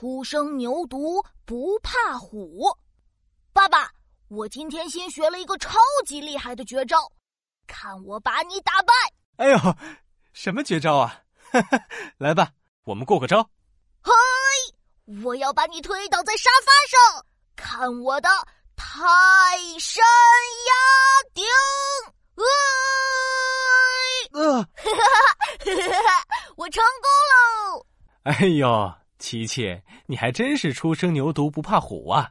初生牛犊不怕虎。爸爸，我今天新学了一个超级厉害的绝招，看我把你打败！哎呦，什么绝招啊？来吧，我们过个招。嘿，我要把你推倒在沙发上，看我的泰山压顶！呃，我成功喽！哎呦，琪琪，你还真是初生牛犊不怕虎啊！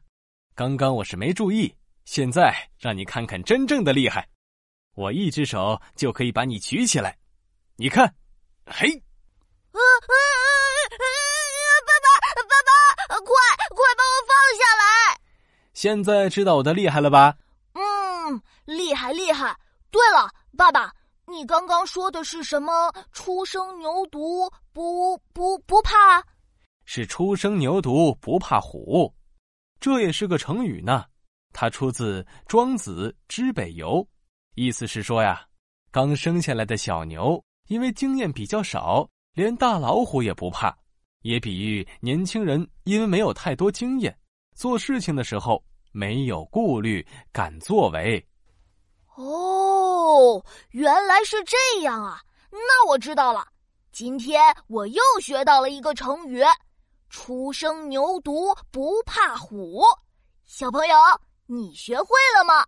刚刚我是没注意，现在让你看看真正的厉害，我一只手就可以把你举起来，你看，嘿！啊啊啊！爸爸，爸爸，快快把我放下来！现在知道我的厉害了吧？嗯，厉害厉害。对了，爸爸。你刚刚说的是什么？初生牛犊不不不怕？是初生牛犊不怕虎，这也是个成语呢。它出自《庄子·知北游》，意思是说呀，刚生下来的小牛因为经验比较少，连大老虎也不怕。也比喻年轻人因为没有太多经验，做事情的时候没有顾虑，敢作为。哦，原来是这样啊！那我知道了。今天我又学到了一个成语，“初生牛犊不怕虎”。小朋友，你学会了吗？